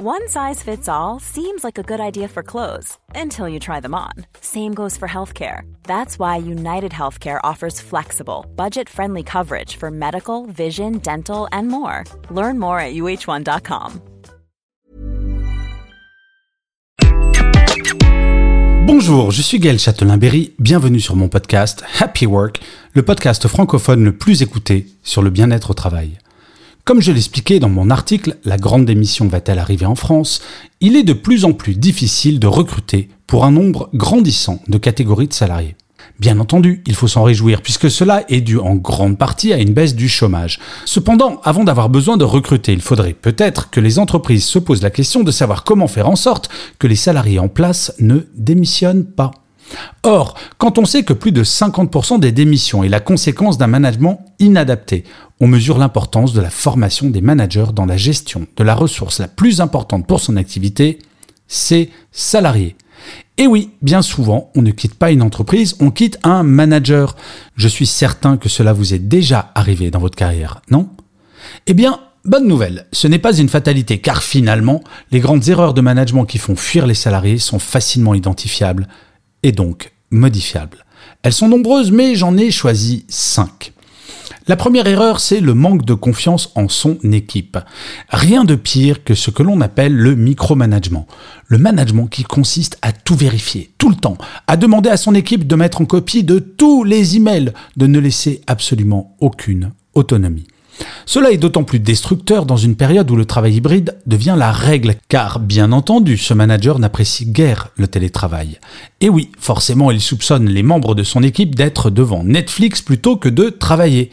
One size fits all seems like a good idea for clothes until you try them on. Same goes for healthcare. That's why United Healthcare offers flexible, budget friendly coverage for medical, vision, dental, and more. Learn more at uh1.com. Bonjour, je suis Gaël Châtelain-Berry. Bienvenue sur mon podcast Happy Work, le podcast francophone le plus écouté sur le bien-être au travail. Comme je l'expliquais dans mon article La grande démission va-t-elle arriver en France? Il est de plus en plus difficile de recruter pour un nombre grandissant de catégories de salariés. Bien entendu, il faut s'en réjouir puisque cela est dû en grande partie à une baisse du chômage. Cependant, avant d'avoir besoin de recruter, il faudrait peut-être que les entreprises se posent la question de savoir comment faire en sorte que les salariés en place ne démissionnent pas. Or, quand on sait que plus de 50% des démissions est la conséquence d'un management inadapté, on mesure l'importance de la formation des managers dans la gestion de la ressource la plus importante pour son activité, ses salariés. Et oui, bien souvent, on ne quitte pas une entreprise, on quitte un manager. Je suis certain que cela vous est déjà arrivé dans votre carrière, non? Eh bien, bonne nouvelle, ce n'est pas une fatalité, car finalement, les grandes erreurs de management qui font fuir les salariés sont facilement identifiables et donc modifiables. Elles sont nombreuses, mais j'en ai choisi 5. La première erreur, c'est le manque de confiance en son équipe. Rien de pire que ce que l'on appelle le micromanagement. Le management qui consiste à tout vérifier, tout le temps, à demander à son équipe de mettre en copie de tous les emails, de ne laisser absolument aucune autonomie. Cela est d'autant plus destructeur dans une période où le travail hybride devient la règle, car bien entendu, ce manager n'apprécie guère le télétravail. Et oui, forcément, il soupçonne les membres de son équipe d'être devant Netflix plutôt que de travailler.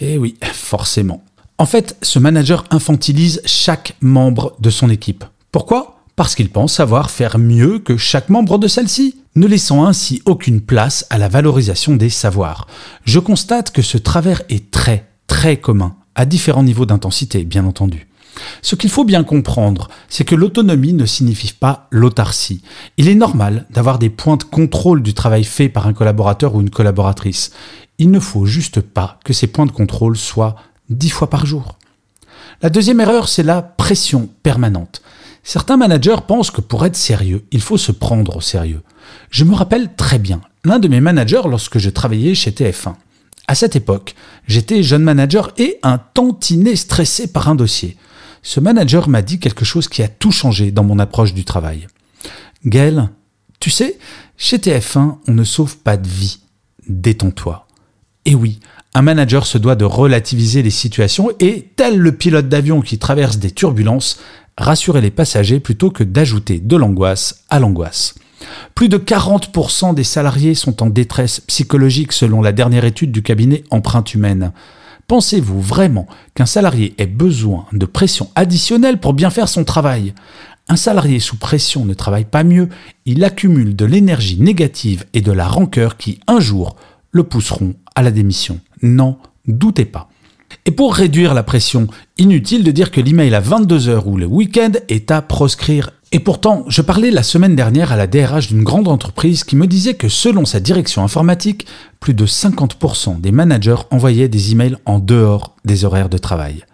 Et oui, forcément. En fait, ce manager infantilise chaque membre de son équipe. Pourquoi? Parce qu'il pense savoir faire mieux que chaque membre de celle-ci, ne laissant ainsi aucune place à la valorisation des savoirs. Je constate que ce travers est très, très commun, à différents niveaux d'intensité, bien entendu. Ce qu'il faut bien comprendre, c'est que l'autonomie ne signifie pas l'autarcie. Il est normal d'avoir des points de contrôle du travail fait par un collaborateur ou une collaboratrice. Il ne faut juste pas que ces points de contrôle soient dix fois par jour. La deuxième erreur, c'est la pression permanente. Certains managers pensent que pour être sérieux, il faut se prendre au sérieux. Je me rappelle très bien l'un de mes managers lorsque je travaillais chez TF1. À cette époque, j'étais jeune manager et un tantinet stressé par un dossier. Ce manager m'a dit quelque chose qui a tout changé dans mon approche du travail. Gaël, tu sais, chez TF1, on ne sauve pas de vie. Détends-toi. Et oui, un manager se doit de relativiser les situations et, tel le pilote d'avion qui traverse des turbulences, rassurer les passagers plutôt que d'ajouter de l'angoisse à l'angoisse. Plus de 40% des salariés sont en détresse psychologique selon la dernière étude du cabinet Empreinte Humaine. Pensez-vous vraiment qu'un salarié ait besoin de pression additionnelle pour bien faire son travail? Un salarié sous pression ne travaille pas mieux, il accumule de l'énergie négative et de la rancœur qui, un jour, le pousseront à la démission. N'en doutez pas. Et pour réduire la pression, inutile de dire que l'email à 22h ou le week-end est à proscrire et pourtant, je parlais la semaine dernière à la DRH d'une grande entreprise qui me disait que selon sa direction informatique, plus de 50% des managers envoyaient des emails en dehors des horaires de travail.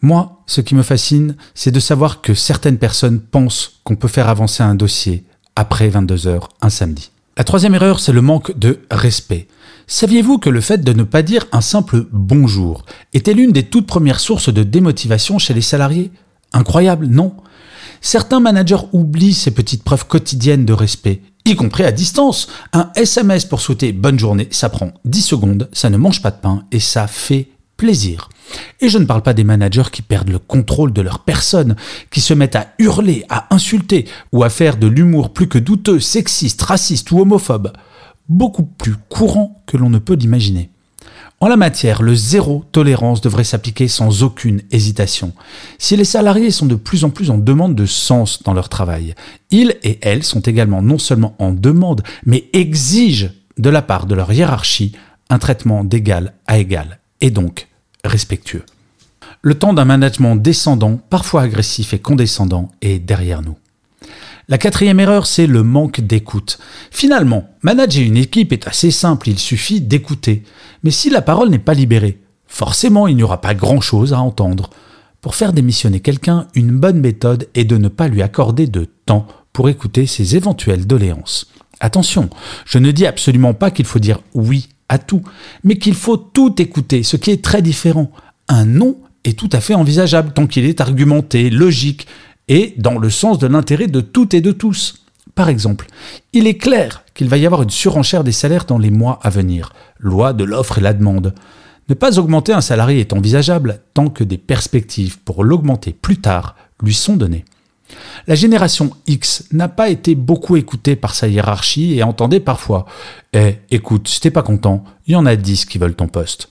Moi, ce qui me fascine, c'est de savoir que certaines personnes pensent qu'on peut faire avancer un dossier après 22 heures un samedi. La troisième erreur, c'est le manque de respect. Saviez-vous que le fait de ne pas dire un simple bonjour était l'une des toutes premières sources de démotivation chez les salariés? Incroyable, non? Certains managers oublient ces petites preuves quotidiennes de respect, y compris à distance. Un SMS pour souhaiter bonne journée, ça prend 10 secondes, ça ne mange pas de pain et ça fait plaisir. Et je ne parle pas des managers qui perdent le contrôle de leur personne, qui se mettent à hurler, à insulter ou à faire de l'humour plus que douteux, sexiste, raciste ou homophobe. Beaucoup plus courant que l'on ne peut l'imaginer. En la matière, le zéro tolérance devrait s'appliquer sans aucune hésitation. Si les salariés sont de plus en plus en demande de sens dans leur travail, ils et elles sont également non seulement en demande, mais exigent de la part de leur hiérarchie un traitement d'égal à égal, et donc respectueux. Le temps d'un management descendant, parfois agressif et condescendant, est derrière nous. La quatrième erreur, c'est le manque d'écoute. Finalement, manager une équipe est assez simple, il suffit d'écouter. Mais si la parole n'est pas libérée, forcément il n'y aura pas grand-chose à entendre. Pour faire démissionner quelqu'un, une bonne méthode est de ne pas lui accorder de temps pour écouter ses éventuelles doléances. Attention, je ne dis absolument pas qu'il faut dire oui à tout, mais qu'il faut tout écouter, ce qui est très différent. Un non est tout à fait envisageable tant qu'il est argumenté, logique et dans le sens de l'intérêt de toutes et de tous. Par exemple, il est clair qu'il va y avoir une surenchère des salaires dans les mois à venir, loi de l'offre et la demande. Ne pas augmenter un salarié est envisageable tant que des perspectives pour l'augmenter plus tard lui sont données. La génération X n'a pas été beaucoup écoutée par sa hiérarchie et entendait parfois Eh, écoute, si t'es pas content, il y en a dix qui veulent ton poste.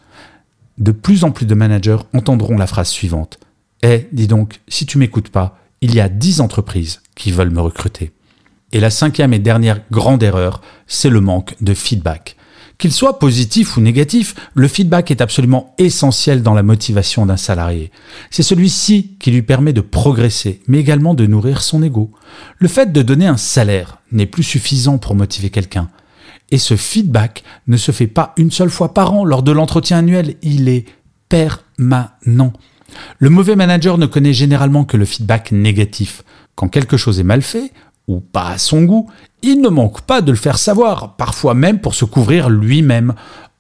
De plus en plus de managers entendront la phrase suivante Eh, dis donc, si tu m'écoutes pas, il y a dix entreprises qui veulent me recruter. Et la cinquième et dernière grande erreur, c'est le manque de feedback. Qu'il soit positif ou négatif, le feedback est absolument essentiel dans la motivation d'un salarié. C'est celui-ci qui lui permet de progresser, mais également de nourrir son ego. Le fait de donner un salaire n'est plus suffisant pour motiver quelqu'un. Et ce feedback ne se fait pas une seule fois par an lors de l'entretien annuel, il est permanent. Le mauvais manager ne connaît généralement que le feedback négatif. Quand quelque chose est mal fait, ou pas à son goût, il ne manque pas de le faire savoir, parfois même pour se couvrir lui-même.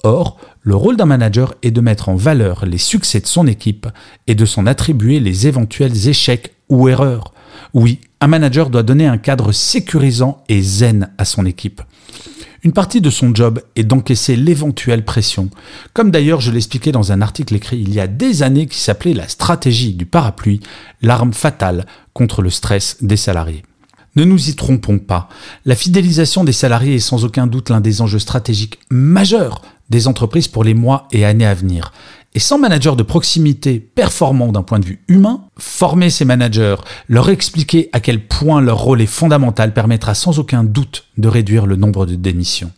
Or, le rôle d'un manager est de mettre en valeur les succès de son équipe et de s'en attribuer les éventuels échecs ou erreurs. Oui, un manager doit donner un cadre sécurisant et zen à son équipe. Une partie de son job est d'encaisser l'éventuelle pression, comme d'ailleurs je l'expliquais dans un article écrit il y a des années qui s'appelait La stratégie du parapluie, l'arme fatale contre le stress des salariés. Ne nous y trompons pas, la fidélisation des salariés est sans aucun doute l'un des enjeux stratégiques majeurs des entreprises pour les mois et années à venir. Et sans manager de proximité performant d'un point de vue humain, former ces managers, leur expliquer à quel point leur rôle est fondamental permettra sans aucun doute de réduire le nombre de démissions.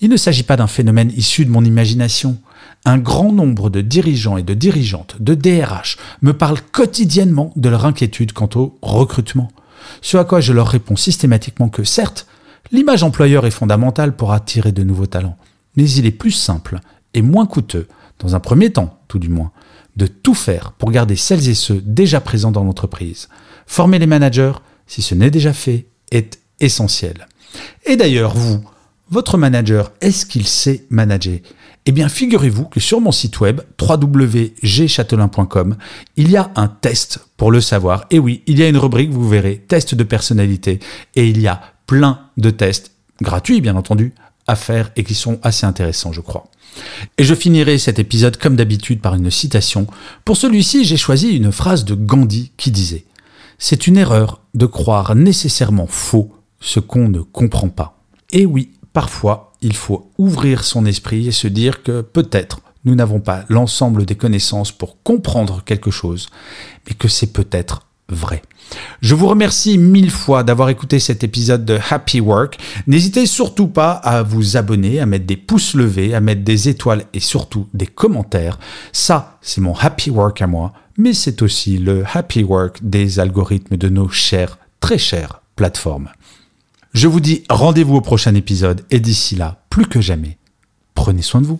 Il ne s'agit pas d'un phénomène issu de mon imagination. Un grand nombre de dirigeants et de dirigeantes de DRH me parlent quotidiennement de leur inquiétude quant au recrutement. Ce à quoi je leur réponds systématiquement que certes, l'image employeur est fondamentale pour attirer de nouveaux talents, mais il est plus simple et moins coûteux, dans un premier temps tout du moins, de tout faire pour garder celles et ceux déjà présents dans l'entreprise. Former les managers, si ce n'est déjà fait, est essentiel. Et d'ailleurs, vous, votre manager, est-ce qu'il sait manager? Eh bien, figurez-vous que sur mon site web www.gchatelain.com, il y a un test pour le savoir. Et oui, il y a une rubrique, vous verrez, test de personnalité. Et il y a plein de tests, gratuits bien entendu, à faire et qui sont assez intéressants, je crois. Et je finirai cet épisode comme d'habitude par une citation. Pour celui-ci, j'ai choisi une phrase de Gandhi qui disait C'est une erreur de croire nécessairement faux ce qu'on ne comprend pas. Et oui, parfois, il faut ouvrir son esprit et se dire que peut-être nous n'avons pas l'ensemble des connaissances pour comprendre quelque chose, mais que c'est peut-être vrai. Je vous remercie mille fois d'avoir écouté cet épisode de Happy Work. N'hésitez surtout pas à vous abonner, à mettre des pouces levés, à mettre des étoiles et surtout des commentaires. Ça, c'est mon Happy Work à moi, mais c'est aussi le Happy Work des algorithmes de nos chères, très chères plateformes. Je vous dis rendez-vous au prochain épisode et d'ici là, plus que jamais, prenez soin de vous.